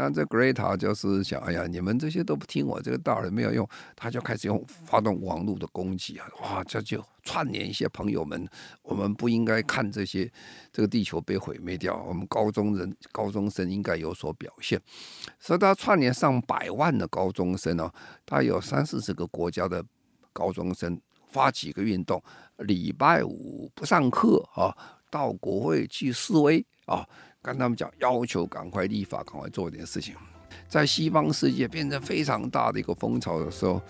那这 Greta 就是想，哎呀，你们这些都不听我这个道理没有用，他就开始用发动网络的攻击啊，哇，这就串联一些朋友们，我们不应该看这些，这个地球被毁灭掉，我们高中人、高中生应该有所表现，所以他串联上百万的高中生哦，他有三四十个国家的高中生发起一个运动，礼拜五不上课啊，到国会去示威啊。跟他们讲，要求赶快立法，赶快做一点事情，在西方世界变成非常大的一个风潮的时候，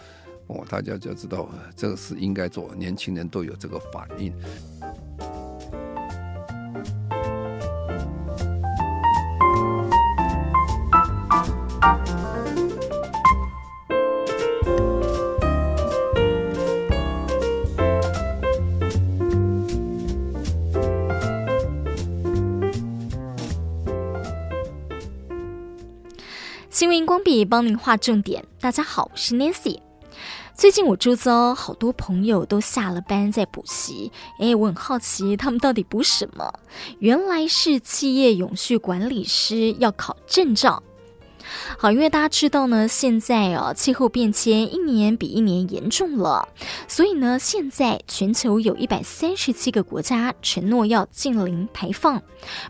哦，大家就知道这个是应该做，年轻人都有这个反应。新闻光笔帮您画重点。大家好，我是 Nancy。最近我周遭好多朋友都下了班在补习，哎，我很好奇他们到底补什么？原来是企业永续管理师要考证照。好，因为大家知道呢，现在啊，气候变迁一年比一年严重了，所以呢，现在全球有一百三十七个国家承诺要净零排放，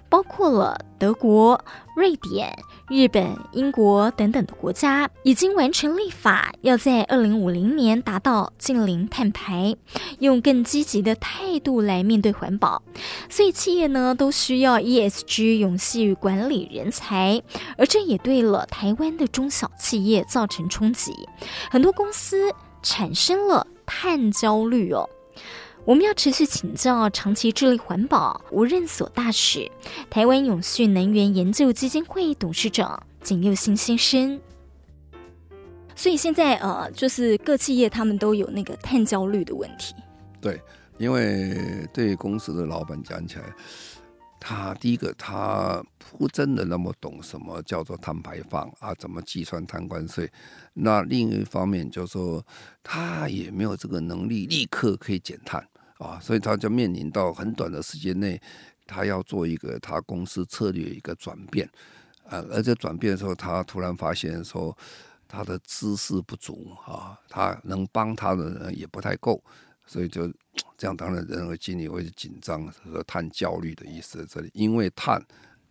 包括了德国、瑞典、日本、英国等等的国家已经完成立法，要在二零五零年达到净零碳排，用更积极的态度来面对环保。所以企业呢都需要 ESG 永续管理人才，而这也对了台湾的中小企业造成冲击，很多公司产生了碳焦虑哦。我们要持续请教长期致力环保无任所大使、台湾永续能源研究基金会董事长简又新先生。所以现在呃，就是各企业他们都有那个碳焦虑的问题。对，因为对公司的老板讲起来，他第一个他不真的那么懂什么叫做碳排放啊，怎么计算碳关税。那另一方面就是说，他也没有这个能力立刻可以减碳。啊，所以他就面临到很短的时间内，他要做一个他公司策略一个转变，啊，而且转变的时候，他突然发现说他的知识不足啊，他能帮他的人也不太够，所以就这样，当然人和心理会紧张，和碳焦虑的意思这里，因为碳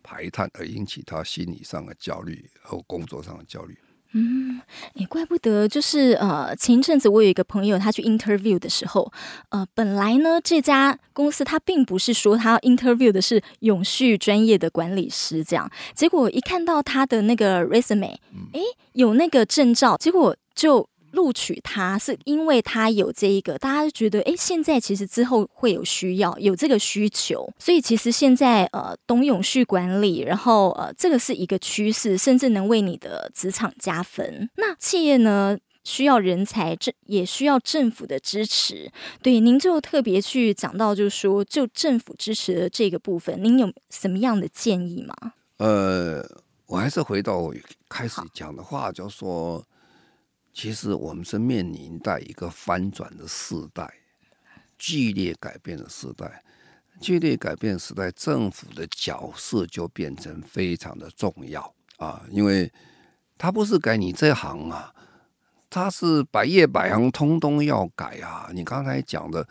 排碳而引起他心理上的焦虑和工作上的焦虑。嗯，也怪不得，就是呃，前一阵子我有一个朋友，他去 interview 的时候，呃，本来呢这家公司他并不是说他 interview 的是永续专业的管理师这样，结果一看到他的那个 resume，哎，有那个证照，结果就。录取他是因为他有这一个，大家觉得哎，现在其实之后会有需要，有这个需求，所以其实现在呃，懂永续管理，然后呃，这个是一个趋势，甚至能为你的职场加分。那企业呢，需要人才，这也需要政府的支持。对，您就特别去讲到，就是说，就政府支持的这个部分，您有什么样的建议吗？呃，我还是回到开始讲的话，就说。其实我们是面临在一个翻转的时代，剧烈改变的时代，剧烈改变的时代，政府的角色就变成非常的重要啊！因为他不是改你这行啊，他是百业百行通通要改啊！你刚才讲的，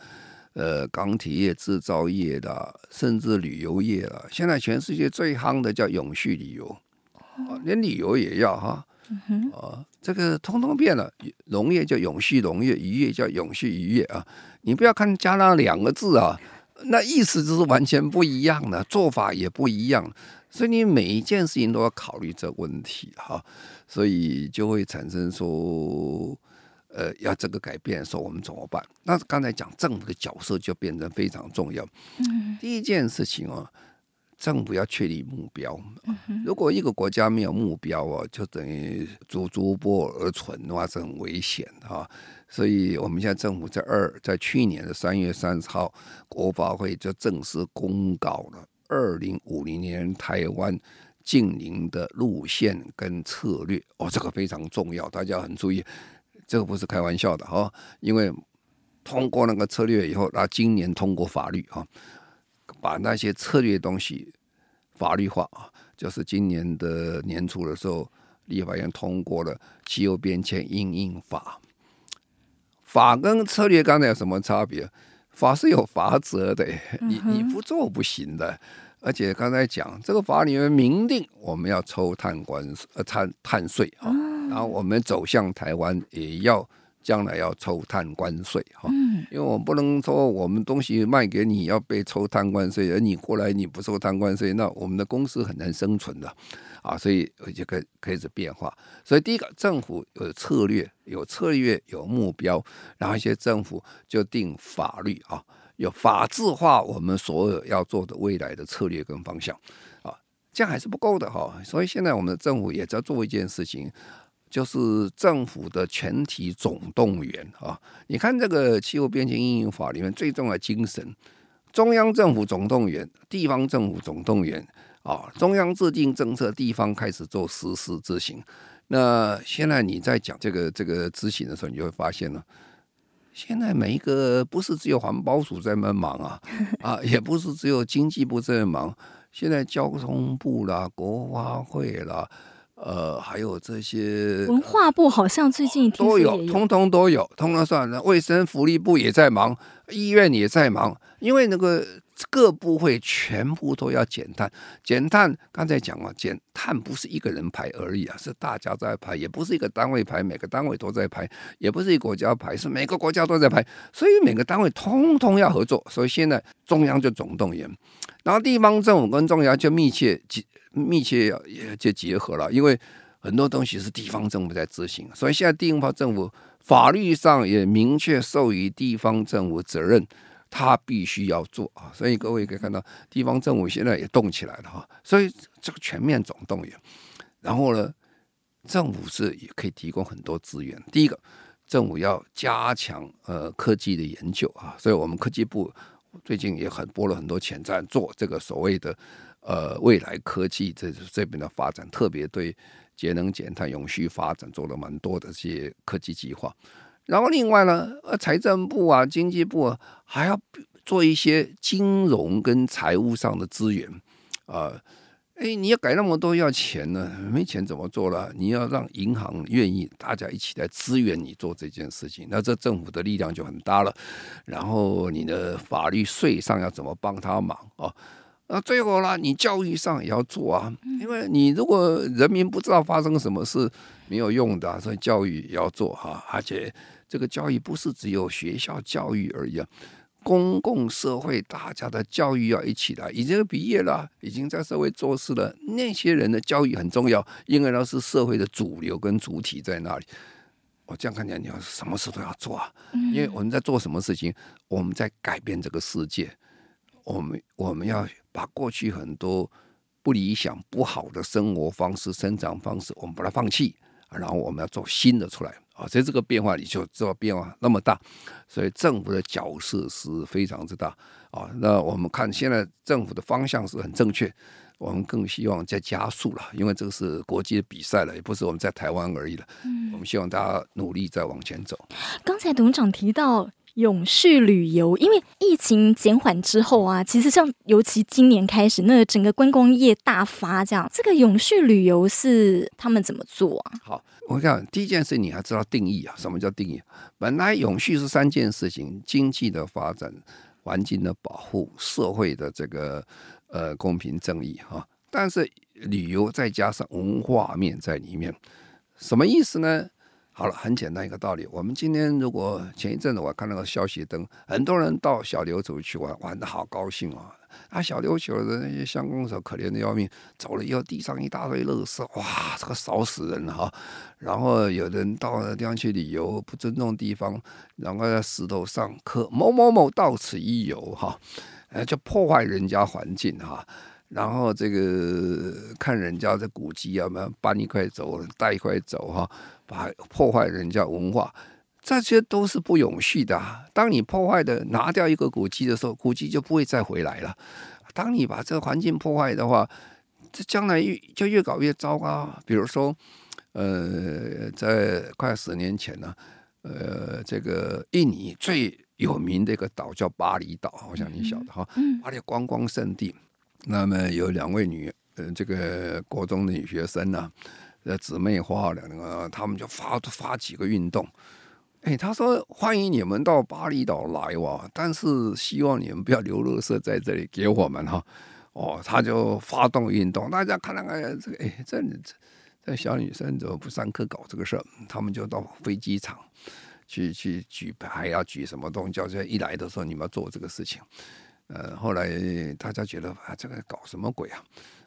呃，钢铁业、制造业的，甚至旅游业了，现在全世界最夯的叫永续旅游，连旅游也要哈。嗯、啊，这个通通变了。农业叫永续农业，渔业叫永续渔业啊。你不要看加那两个字啊，那意思就是完全不一样的，做法也不一样。所以你每一件事情都要考虑这个问题哈、啊。所以就会产生说，呃，要这个改变，说我们怎么办？那刚才讲政府的角色就变得非常重要。嗯，第一件事情哦。政府要确立目标。如果一个国家没有目标哦，就等于逐逐波而存的话，是很危险哈。所以，我们现在政府在二，在去年的三月三十号，国发会就正式公告了二零五零年台湾近邻的路线跟策略。哦，这个非常重要，大家很注意，这个不是开玩笑的哈。因为通过那个策略以后，那今年通过法律哈。把那些策略东西法律化啊，就是今年的年初的时候，立法院通过了气候变迁应应法。法跟策略刚才有什么差别？法是有法则的，你你不做不行的。而且刚才讲这个法里面明定我们要抽碳关呃碳碳税啊，然后我们走向台湾也要将来要抽碳关税哈，因为我们不能说我们东西卖给你要被抽碳关税，而你过来你不收碳关税，那我们的公司很难生存的啊，所以就开开始变化。所以第一个政府有策略，有策略有目标，然后一些政府就定法律啊。有法制化我们所有要做的未来的策略跟方向，啊，这样还是不够的哈。所以现在我们的政府也在做一件事情，就是政府的全体总动员啊。你看这个气候变迁因应法里面最重要的精神：中央政府总动员，地方政府总动员啊。中央制定政策，地方开始做实施执行。那现在你在讲这个这个执行的时候，你就会发现了。现在每一个不是只有环保署在那忙啊，啊，也不是只有经济部在那忙。现在交通部啦、国发会啦，呃，还有这些文化部好像最近都有，通通都有，通通算了。卫生福利部也在忙，医院也在忙，因为那个。各部会全部都要减碳，减碳。刚才讲了，减碳不是一个人排而已啊，是大家在排，也不是一个单位排，每个单位都在排，也不是一个国家排，是每个国家都在排，所以每个单位通通要合作。所以现在中央就总动员，然后地方政府跟中央就密切结密切也就结合了，因为很多东西是地方政府在执行，所以现在地方政府法律上也明确授予地方政府责任。他必须要做啊，所以各位可以看到，地方政府现在也动起来了哈。所以这个全面总动员，然后呢，政府是也可以提供很多资源。第一个，政府要加强呃科技的研究啊，所以我们科技部最近也很拨了很多钱在做这个所谓的呃未来科技这这边的发展，特别对节能减碳、永续发展做了蛮多的这些科技计划。然后另外呢，呃，财政部啊、经济部啊，还要做一些金融跟财务上的资源，啊、呃，哎，你要改那么多要钱呢，没钱怎么做了？你要让银行愿意大家一起来支援你做这件事情，那这政府的力量就很大了。然后你的法律税上要怎么帮他忙啊？那最后啦，你教育上也要做啊，因为你如果人民不知道发生什么事，没有用的，所以教育也要做哈，而且。这个教育不是只有学校教育而已啊，公共社会大家的教育要一起来。已经毕业了，已经在社会做事了，那些人的教育很重要，因为那是社会的主流跟主体在那里。我这样看起来，你要什么事都要做啊，因为我们在做什么事情，我们在改变这个世界。我们我们要把过去很多不理想、不好的生活方式、生长方式，我们把它放弃，然后我们要做新的出来。啊，所以这个变化你就知道变化那么大，所以政府的角色是非常之大啊。那我们看现在政府的方向是很正确，我们更希望再加速了，因为这个是国际的比赛了，也不是我们在台湾而已了。嗯，我们希望大家努力再往前走。刚才董事长提到。永续旅游，因为疫情减缓之后啊，其实像尤其今年开始，那整个观光业大发，这样，这个永续旅游是他们怎么做啊？好，我讲第一件事，你还知道定义啊？什么叫定义？本来永续是三件事情：经济的发展、环境的保护、社会的这个呃公平正义哈。但是旅游再加上文化面在里面，什么意思呢？好了，很简单一个道理。我们今天如果前一阵子我看那个消息灯，很多人到小琉球去玩，玩的好高兴啊！啊，小琉球的那些乡公所可怜的要命，走了以后地上一大堆垃圾，哇，这个扫死人了哈！然后有人到那地方去旅游，不尊重地方，然后在石头上刻某某某到此一游哈，呃，就破坏人家环境哈。然后这个看人家的古迹啊，嘛搬一块走，带一块走哈，把破坏人家文化，这些都是不永续的啊。当你破坏的拿掉一个古迹的时候，古迹就不会再回来了。当你把这个环境破坏的话，这将来越就越搞越糟糕。比如说，呃，在快十年前呢，呃，这个印尼最有名的一个岛叫巴厘岛，我想你晓得哈，巴厘观光圣地。那么有两位女呃这个国中的女学生啊，呃姊妹花两个，他们就发发几个运动。哎，他说欢迎你们到巴厘岛来哇，但是希望你们不要留垃圾在这里给我们哈。哦，他就发动运动，大家看那个这个，哎，这这这小女生怎么不上课搞这个事儿？他们就到飞机场去去举牌啊，举什么东西？叫这一来的时候，你们要做这个事情。呃，后来大家觉得啊，这个搞什么鬼啊？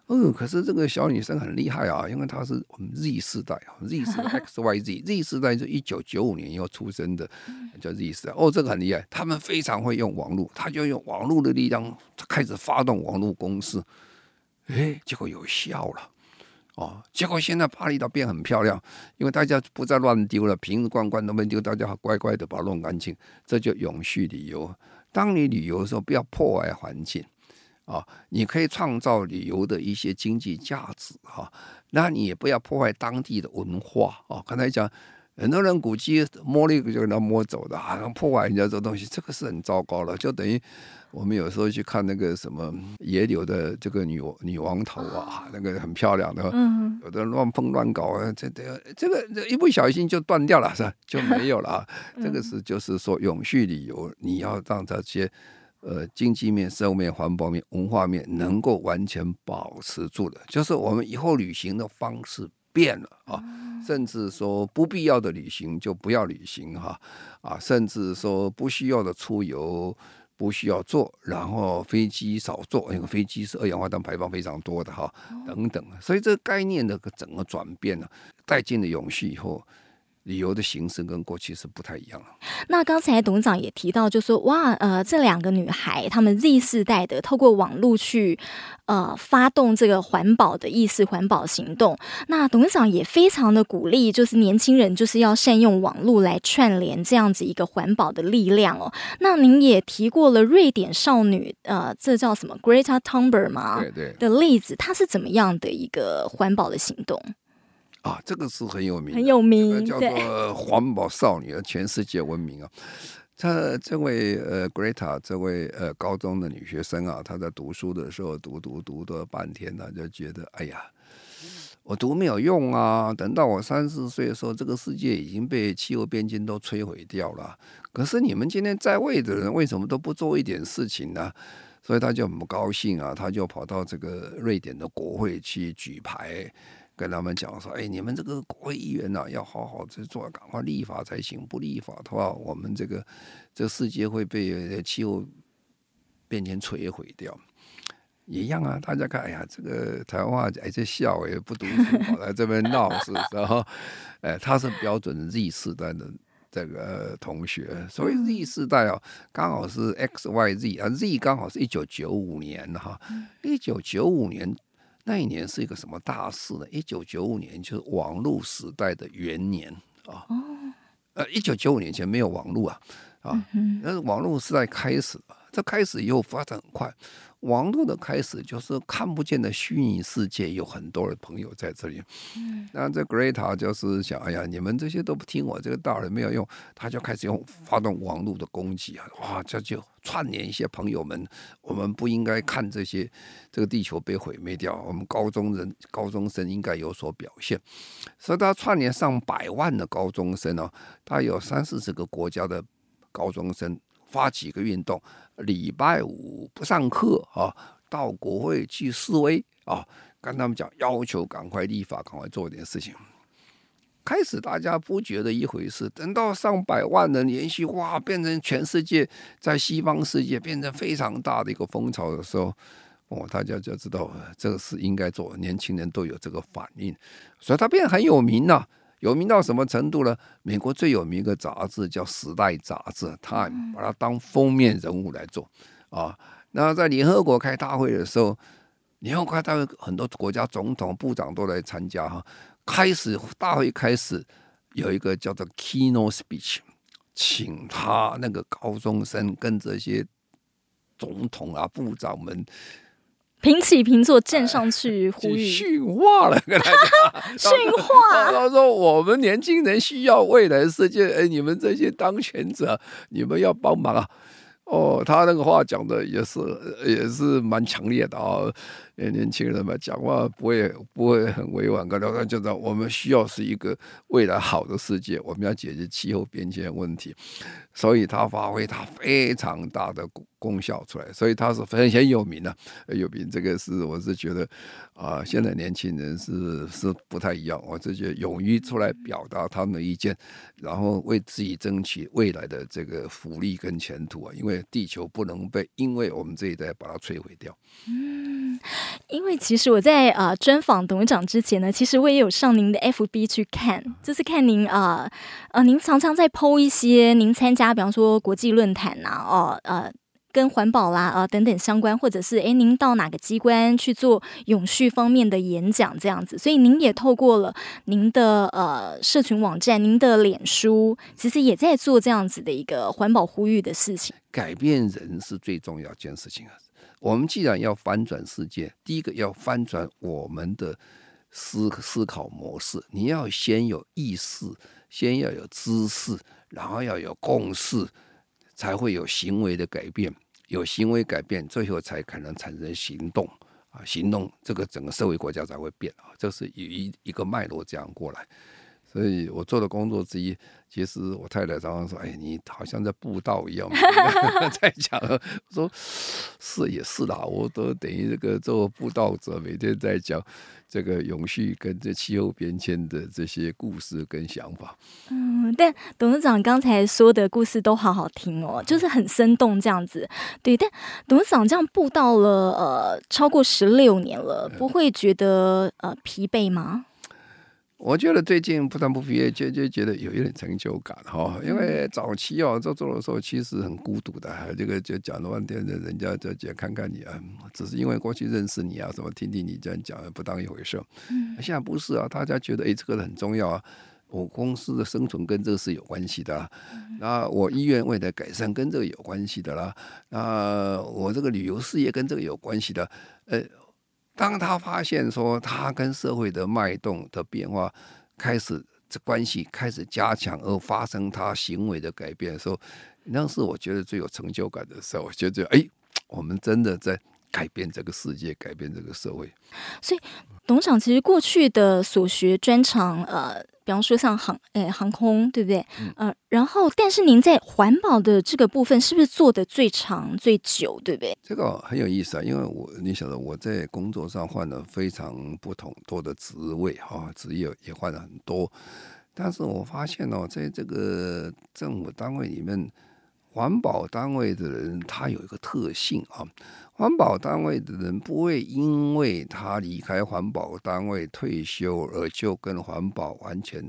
嗯，可是这个小女生很厉害啊，因为她是我们 Z 世代啊，Z 世代 X Y Z，Z 世代是一九九五年以后出生的，叫 Z 世代。哦，这个很厉害，他们非常会用网络，他就用网络的力量开始发动网络攻势，哎，结果有效了，哦，结果现在巴厘岛变很漂亮，因为大家不再乱丢了，瓶子罐罐都没丢，大家乖乖的把它弄干净，这就永续旅游。当你旅游的时候，不要破坏环境。啊，你可以创造旅游的一些经济价值哈，那你也不要破坏当地的文化啊。刚才讲，很多人估计摸了一个就给他摸走的，好像破坏人家这东西，这个是很糟糕了。就等于我们有时候去看那个什么野柳的这个女女王头啊，那个很漂亮的，有的乱碰乱搞啊，这这这个一不小心就断掉了，是吧？就没有了啊。这个是就是说永续旅游，你要让这些。呃，经济面、社会面、环保面、文化面能够完全保持住的，就是我们以后旅行的方式变了啊，甚至说不必要的旅行就不要旅行哈啊，甚至说不需要的出游不需要坐，然后飞机少坐，因为飞机是二氧化碳排放非常多的哈，等等，所以这个概念的整个转变呢，带进了永续以后。旅游的形式跟过去是不太一样了。那刚才董事长也提到，就说哇，呃，这两个女孩，她们 Z 世代的，透过网络去呃发动这个环保的意识、环保行动。那董事长也非常的鼓励，就是年轻人就是要善用网络来串联这样子一个环保的力量哦。那您也提过了瑞典少女，呃，这叫什么 Greta Thunberg 吗？对对。的例子，她是怎么样的一个环保的行动？啊，这个是很有名，很有名，这个、叫做 环保少女，对全世界闻名啊。她这位呃，Greta 这位呃高中的女学生啊，她在读书的时候读读读读了半天呢，就觉得哎呀，我读没有用啊。等到我三十岁的时候，这个世界已经被气候变迁都摧毁掉了。可是你们今天在位的人为什么都不做一点事情呢？所以她就很不高兴啊，她就跑到这个瑞典的国会去举牌。跟他们讲说，哎，你们这个国会议员呐、啊，要好好去做，赶快立法才行。不立法的话，我们这个这个世界会被气候变迁摧毁掉。也一样啊，大家看，哎呀，这个台湾话哎，这笑也不读书，跑来这边闹事，然后，哎，他是标准 Z 世代的这个同学，所以 Z 世代啊，刚好是 X Y Z 啊，Z 刚好是一九九五年哈，一九九五年。那一年是一个什么大事呢？一九九五年就是网络时代的元年啊。呃，一九九五年前没有网络啊，啊，那是网络时代开始了。这开始以后发展很快。网络的开始就是看不见的虚拟世界，有很多的朋友在这里。嗯，那这 Greta 就是想，哎呀，你们这些都不听我这个道理没有用，他就开始用发动网络的攻击啊，哇，这就串联一些朋友们，我们不应该看这些，这个地球被毁灭掉，我们高中人、高中生应该有所表现，所以他串联上百万的高中生哦，他有三四十个国家的高中生。发几个运动，礼拜五不上课啊，到国会去示威啊，跟他们讲，要求赶快立法，赶快做点事情。开始大家不觉得一回事，等到上百万人连续哇，变成全世界在西方世界变成非常大的一个风潮的时候，哦，大家就知道这个事应该做，年轻人都有这个反应，所以他变得很有名了。有名到什么程度呢？美国最有名一个杂志叫《时代》杂志，Time，把它当封面人物来做啊。那在联合国开大会的时候，联合国开大会很多国家总统、部长都来参加哈。开始大会开始有一个叫做 Keynote Speech，请他那个高中生跟这些总统啊、部长们。平起平坐站上去呼吁训话了，跟他讲训话。他说：“我们年轻人需要未来世界，哎，你们这些当权者，你们要帮忙啊！”哦，他那个话讲的也是也是蛮强烈的啊、哦。年轻人嘛，讲话不会不会很委婉，跟他就说我们需要是一个未来好的世界，我们要解决气候变迁问题，所以他发挥他非常大的功效出来，所以他是很很有名的，有名。这个是我是觉得啊、现在年轻人是是不太一样，我是觉得勇于出来表达他们的意见，然后为自己争取未来的这个福利跟前途啊，因为地球不能被因为我们这一代把它摧毁掉。嗯，因为其实我在啊专访董事长之前呢，其实我也有上您的 FB 去看，就是看您啊呃，您常常在 PO 一些您参加，比方说国际论坛呐，哦呃。跟环保啦啊、呃、等等相关，或者是诶，您到哪个机关去做永续方面的演讲这样子，所以您也透过了您的呃社群网站、您的脸书，其实也在做这样子的一个环保呼吁的事情。改变人是最重要一件事情啊！我们既然要翻转世界，第一个要翻转我们的思思考模式，你要先有意识，先要有知识，然后要有共识。才会有行为的改变，有行为改变，最后才可能产生行动啊！行动，这个整个社会国家才会变啊！这是一一个脉络这样过来。所以我做的工作之一，其实我太太常常说：“哎，你好像在布道一样。”在讲，说是也是啦，我都等于这个做布道者，每天在讲这个永续跟这气候变迁的这些故事跟想法。嗯，但董事长刚才说的故事都好好听哦，就是很生动这样子。对，但董事长这样布道了呃超过十六年了，不会觉得呃疲惫吗？我觉得最近不但不疲惫，就就觉得有一点成就感哈。因为早期哦做做的时候，其实很孤独的，这个就讲了半天的，人家就讲看看你啊，只是因为过去认识你啊，什么听听你这样讲，不当一回事。嗯，现在不是啊，大家觉得哎，这个很重要啊。我公司的生存跟这个是有关系的啊，那我医院未来改善跟这个有关系的啦，那我这个旅游事业跟这个有关系的，呃。当他发现说他跟社会的脉动的变化开始这关系开始加强，而发生他行为的改变的时候，那是我觉得最有成就感的时候。我觉得，哎，我们真的在改变这个世界，改变这个社会。所以，董事长其实过去的所学专长，呃。比方说像航诶航空对不对？嗯、呃，然后但是您在环保的这个部分是不是做的最长最久，对不对？这个很有意思啊，因为我你晓得我在工作上换了非常不同多的职位哈，职业也换了很多，但是我发现哦，在这个政府单位里面，环保单位的人他有一个特性啊。环保单位的人不会因为他离开环保单位退休而就跟环保完全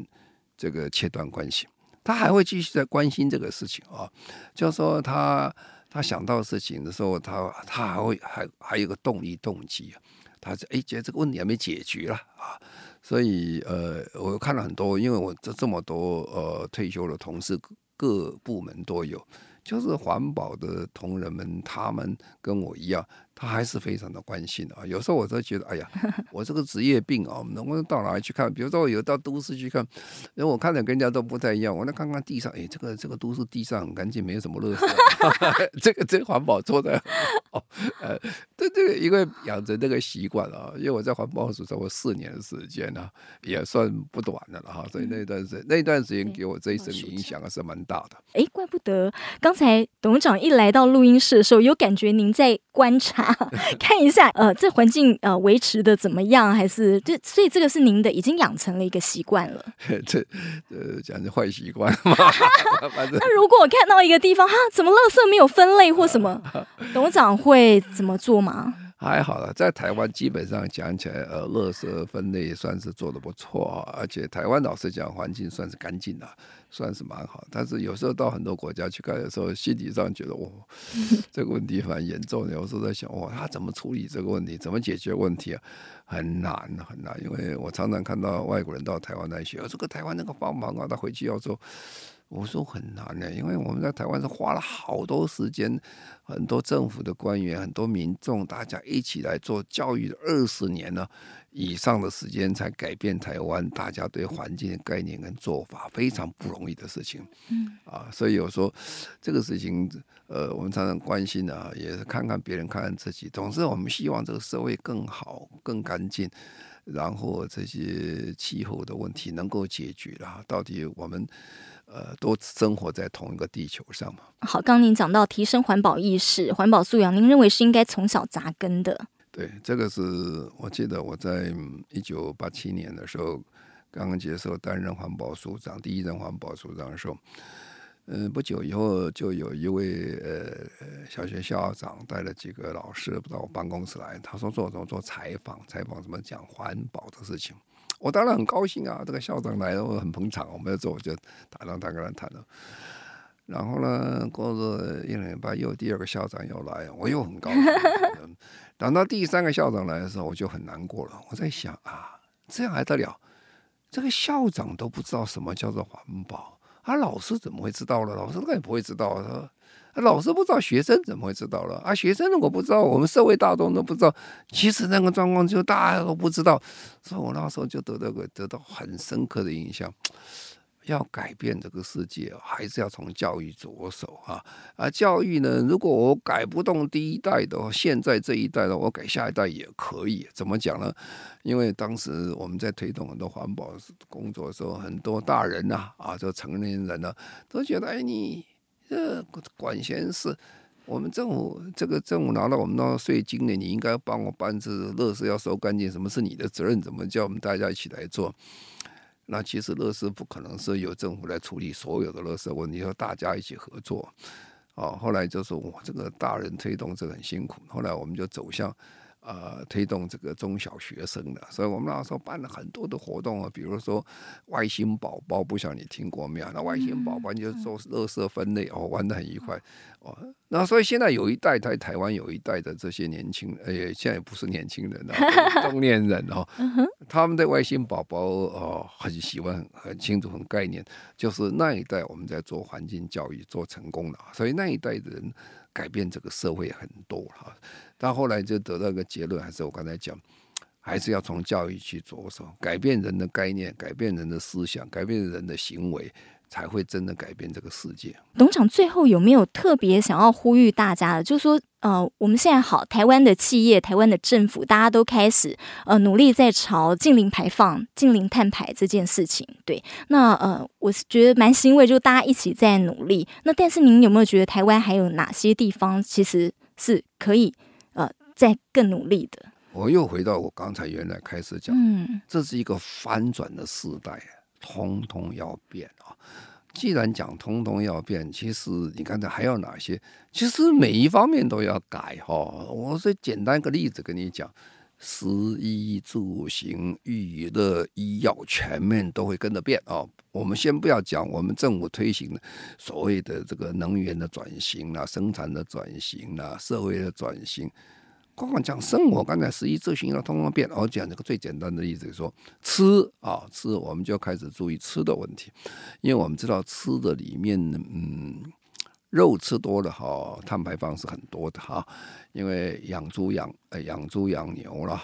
这个切断关系，他还会继续在关心这个事情啊。就是说他他想到事情的时候，他他还会还还有个动力动机啊。他说：“哎，觉得这个问题还没解决了啊。”所以呃，我看了很多，因为我这这么多呃退休的同事，各部门都有。就是环保的同仁们，他们跟我一样。他还是非常的关心的啊！有时候我都觉得，哎呀，我这个职业病啊，能不能到哪里去看？比如说，我有到都市去看，因为我看的跟人家都不太一样。我来看看地上，哎，这个这个都市地上很干净，没有什么垃圾。这个这个环保做的哦，呃，这这个因为养成这个习惯啊，因为我在环保署超过四年的时间呢，也算不短的了哈。所以那段时间那段时间给我这一生影响还是蛮大的。哎，怪不得刚才董事长一来到录音室的时候，有感觉您在观察。看一下，呃，这环境呃维持的怎么样？还是这，所以这个是您的已经养成了一个习惯了。这呃，讲是坏习惯嘛。那如果我看到一个地方哈，怎么垃圾没有分类或什么，董事长会怎么做吗？还好了，在台湾基本上讲起来，呃，垃圾分类算是做得不错，而且台湾老实讲，环境算是干净的。算是蛮好，但是有时候到很多国家去看的时候，心理上觉得哇，这个问题蛮严重的。有时候在想，哇，他怎么处理这个问题？怎么解决问题啊？很难很难，因为我常常看到外国人到台湾来学，这个台湾那个帮忙啊，他回去要做。我说很难呢，因为我们在台湾是花了好多时间，很多政府的官员、很多民众，大家一起来做教育的二十年呢以上的时间，才改变台湾大家对环境的概念跟做法，非常不容易的事情。嗯啊，所以有时候这个事情，呃，我们常常关心啊，也是看看别人，看看自己。总之，我们希望这个社会更好、更干净，然后这些气候的问题能够解决了。到底我们。呃，都生活在同一个地球上嘛。好，刚刚您讲到提升环保意识、环保素养，您认为是应该从小扎根的？对，这个是我记得我在一九八七年的时候，刚刚接受担任环保署长，第一任环保署长的时候，嗯、呃，不久以后就有一位呃小学校长带了几个老师到我办公室来，他说做什么做采访，采访怎么讲环保的事情。我当然很高兴啊，这个校长来了，我很捧场。我们要做，我就谈了，谈跟他谈了。然后呢，过了一两礼拜，又第二个校长又来，我又很高兴。等到第三个校长来的时候，我就很难过了。我在想啊，这样还得了？这个校长都不知道什么叫做环保，啊，老师怎么会知道了？老师他也不会知道啊。老师不知道，学生怎么会知道了？啊，学生如果不知道，我们社会大众都不知道。其实那个状况就大家都不知道，所以我那时候就得到个得到很深刻的印象。要改变这个世界，还是要从教育着手啊！啊，教育呢，如果我改不动第一代的，现在这一代的，我改下一代也可以。怎么讲呢？因为当时我们在推动很多环保工作的时候，很多大人呐，啊，就成年人呢，都觉得，哎，你。这管闲事，我们政府这个政府拿到我们那税金呢，你应该帮我办这乐事要收干净，什么是你的责任？怎么叫我们大家一起来做？那其实乐事不可能是由政府来处理所有的乐事问题，要大家一起合作。哦，后来就说我这个大人推动这很辛苦，后来我们就走向。呃，推动这个中小学生的，所以我们那时候办了很多的活动啊，比如说外星宝宝，不晓得你听过没有？那外星宝宝就做垃圾分类哦，玩的很愉快哦。那所以现在有一代在台湾有一代的这些年轻，哎，现在也不是年轻人了，中年人哦，他们对外星宝宝哦很喜欢，很清楚，很概念，就是那一代我们在做环境教育做成功了，所以那一代的人。改变这个社会很多哈，但后来就得到一个结论，还是我刚才讲，还是要从教育去着手，改变人的概念，改变人的思想，改变人的行为。才会真的改变这个世界。董事长最后有没有特别想要呼吁大家的？就是说，呃，我们现在好，台湾的企业、台湾的政府，大家都开始呃努力在朝近零排放、近零碳排这件事情。对，那呃，我是觉得蛮欣慰，就大家一起在努力。那但是您有没有觉得台湾还有哪些地方其实是可以再更努力的？我又回到我刚才原来开始讲，嗯，这是一个翻转的时代。通通要变啊！既然讲通通要变，其实你看这还有哪些？其实每一方面都要改哈。我是简单一个例子跟你讲：食衣住行、娱乐、医药，全面都会跟着变啊。我们先不要讲我们政府推行的所谓的这个能源的转型啊、生产的转型啊、社会的转型。光光讲生活，刚才食衣住行了通通变。我讲这个最简单的例子，说吃啊，吃我们就要开始注意吃的问题，因为我们知道吃的里面，嗯，肉吃多了哈，碳排放是很多的哈。因为养猪养呃养猪养牛了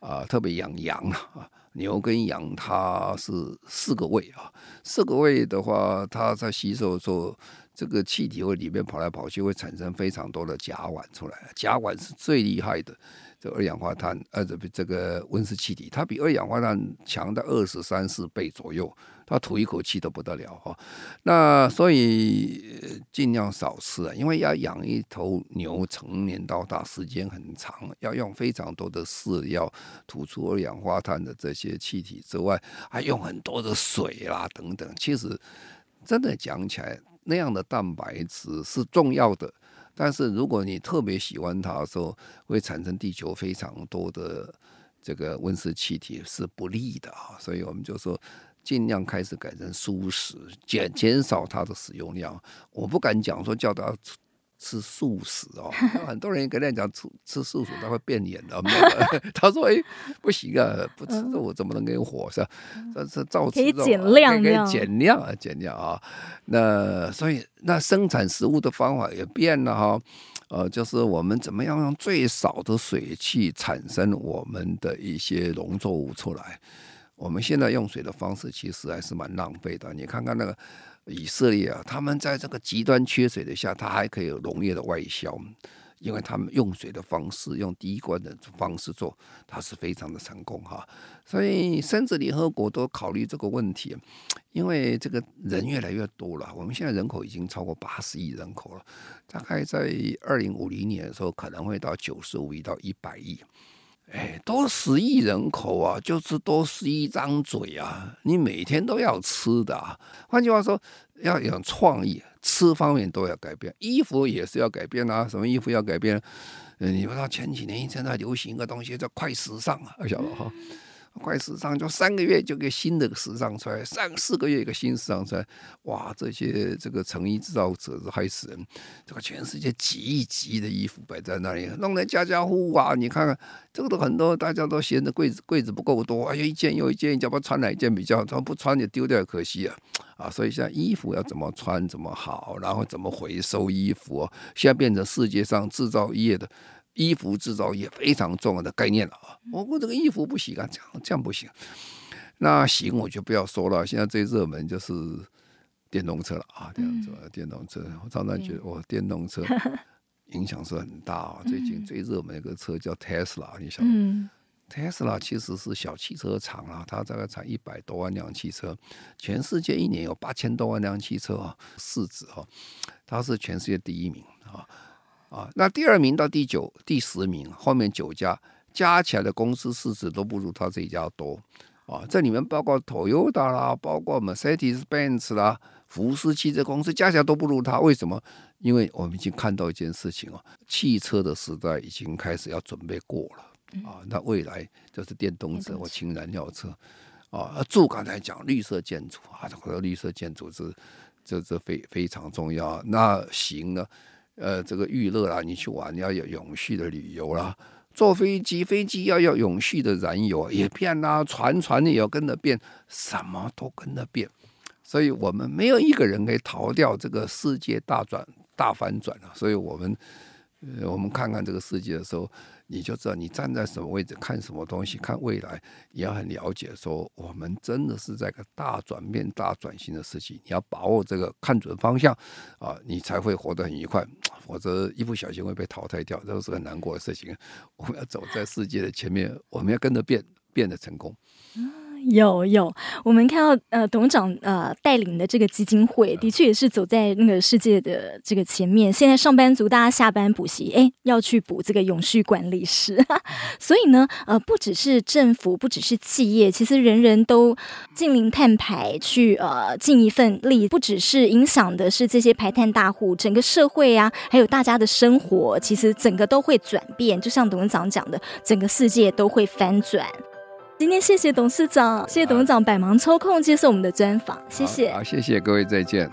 啊，特别养羊啊，牛跟羊它是四个胃啊，四个胃的话，它在吸收的时候。这个气体会里面跑来跑去，会产生非常多的甲烷出来。甲烷是最厉害的，这二氧化碳，呃，这这个温室气体，它比二氧化碳强的二十三四倍左右，它吐一口气都不得了哈。那所以尽量少吃啊，因为要养一头牛成年到大时间很长，要用非常多的饲料吐出二氧化碳的这些气体之外，还用很多的水啦等等。其实真的讲起来。那样的蛋白质是重要的，但是如果你特别喜欢它的时候，会产生地球非常多的这个温室气体，是不利的啊。所以我们就说，尽量开始改成素食，减减少它的使用量。我不敢讲说叫它吃素食哦。很多人跟他讲吃吃素食他会变脸的，他说哎不行啊，不吃肉怎么能给火是吧？这这照吃肉可以减量，可以减量啊，减量啊。那所以那生产食物的方法也变了哈。呃，就是我们怎么样用最少的水去产生我们的一些农作物出来？我们现在用水的方式其实还是蛮浪费的。你看看那个以色列啊，他们在这个极端缺水的下，他还可以有农业的外销。因为他们用水的方式，用滴灌的方式做，它是非常的成功哈。所以甚至联合国都考虑这个问题，因为这个人越来越多了，我们现在人口已经超过八十亿人口了，大概在二零五零年的时候可能会到九十五亿到一百亿。哎，多十亿人口啊，就是多十亿张嘴啊，你每天都要吃的啊。换句话说，要有创意。吃方面都要改变，衣服也是要改变啊。什么衣服要改变？嗯，你不知道前几年一直在流行一个东西叫快时尚啊，晓得哈？快时尚就三个月就个新的时尚出来，三四个月一个新时尚出来，哇！这些这个成衣制造者是害死人，这个全世界几亿几的衣服摆在那里，弄得家家户户啊，你看看这个都很多，大家都嫌着柜子柜子不够多，哎呀，一件又一件，你叫不穿哪一件比较好？他不穿就丢掉，可惜啊！啊，所以现在衣服要怎么穿怎么好，然后怎么回收衣服，现在变成世界上制造业的。衣服制造业非常重要的概念了啊！我我这个衣服不洗啊，这样这样不行。那行我就不要说了。现在最热门就是电动车了啊，这样子电动车。我常常觉得，我电动车 影响是很大啊。最近最热门一个车叫 Tesla，你想，Tesla 其实是小汽车厂啊，它大概产一百多万辆汽车，全世界一年有八千多万辆汽车啊，市值啊，它是全世界第一名啊。啊，那第二名到第九、第十名，后面九家加起来的公司市值都不如他这一家多。啊，这里面包括 Toyota 啦，包括 Mercedes-Benz 啦，福斯汽车公司加起来都不如他。为什么？因为我们已经看到一件事情哦，汽车的时代已经开始要准备过了。啊，那未来就是电动车或氢燃料车。啊，住刚才讲绿色建筑啊，这个绿色建筑是这这非非常重要。那行呢？呃，这个娱乐啦，你去玩你要有永续的旅游啦。坐飞机，飞机要有永续的燃油也变啦，船船也要跟着变，什么都跟着变。所以我们没有一个人可以逃掉这个世界大转大反转了。所以我们，呃，我们看看这个世界的时候。你就知道你站在什么位置看什么东西，看未来也要很了解。说我们真的是在个大转变、大转型的时期，你要把握这个看准方向啊，你才会活得很愉快。否则一不小心会被淘汰掉，这是很难过的事情。我们要走在世界的前面，我们要跟着变，变得成功。有有，我们看到呃，董事长呃带领的这个基金会，的确也是走在那个世界的这个前面。现在上班族大家下班补习，哎，要去补这个永续管理师。所以呢，呃，不只是政府，不只是企业，其实人人都近零碳排去呃尽一份力。不只是影响的是这些排碳大户，整个社会啊，还有大家的生活，其实整个都会转变。就像董事长讲的，整个世界都会翻转。今天谢谢董事长，谢谢董事长百忙抽空接受我们的专访，谢谢。好，谢谢各位，再见。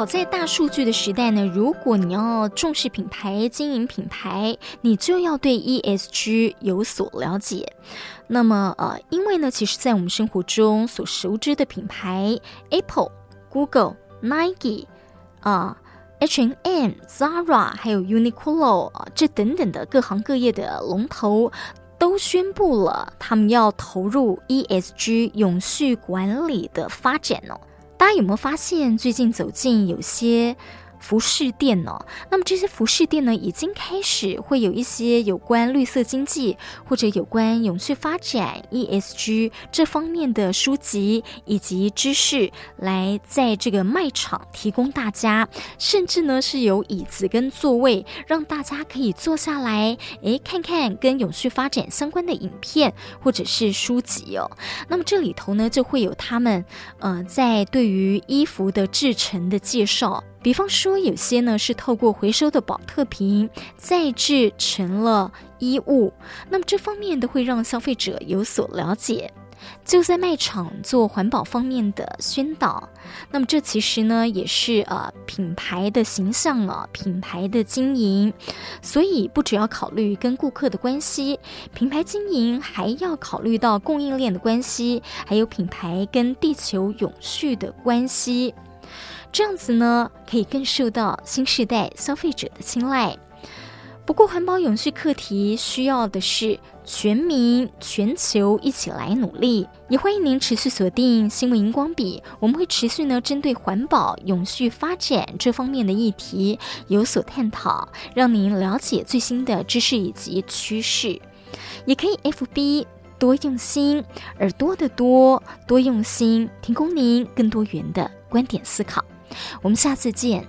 好在大数据的时代呢，如果你要重视品牌、经营品牌，你就要对 ESG 有所了解。那么，呃，因为呢，其实，在我们生活中所熟知的品牌，Apple、Google、Nike 啊、呃、H&M、Zara，还有 Uniqlo 啊，这等等的各行各业的龙头，都宣布了他们要投入 ESG 永续管理的发展哦。大家有没有发现，最近走进有些服饰店呢，那么这些服饰店呢，已经开始会有一些有关绿色经济或者有关永续发展 ESG 这方面的书籍以及知识，来在这个卖场提供大家，甚至呢是有椅子跟座位，让大家可以坐下来，诶，看看跟永续发展相关的影片或者是书籍哦。那么这里头呢，就会有他们呃在对于衣服的制成的介绍。比方说，有些呢是透过回收的宝特瓶再制成了衣物，那么这方面都会让消费者有所了解，就在卖场做环保方面的宣导。那么这其实呢也是呃品牌的形象啊，品牌的经营，所以不只要考虑跟顾客的关系，品牌经营还要考虑到供应链的关系，还有品牌跟地球永续的关系。这样子呢，可以更受到新世代消费者的青睐。不过，环保永续课题需要的是全民、全球一起来努力。也欢迎您持续锁定新闻荧光笔，我们会持续呢针对环保永续发展这方面的议题有所探讨，让您了解最新的知识以及趋势。也可以 FB 多用心，耳朵的多多用心，提供您更多元的观点思考。我们下次见。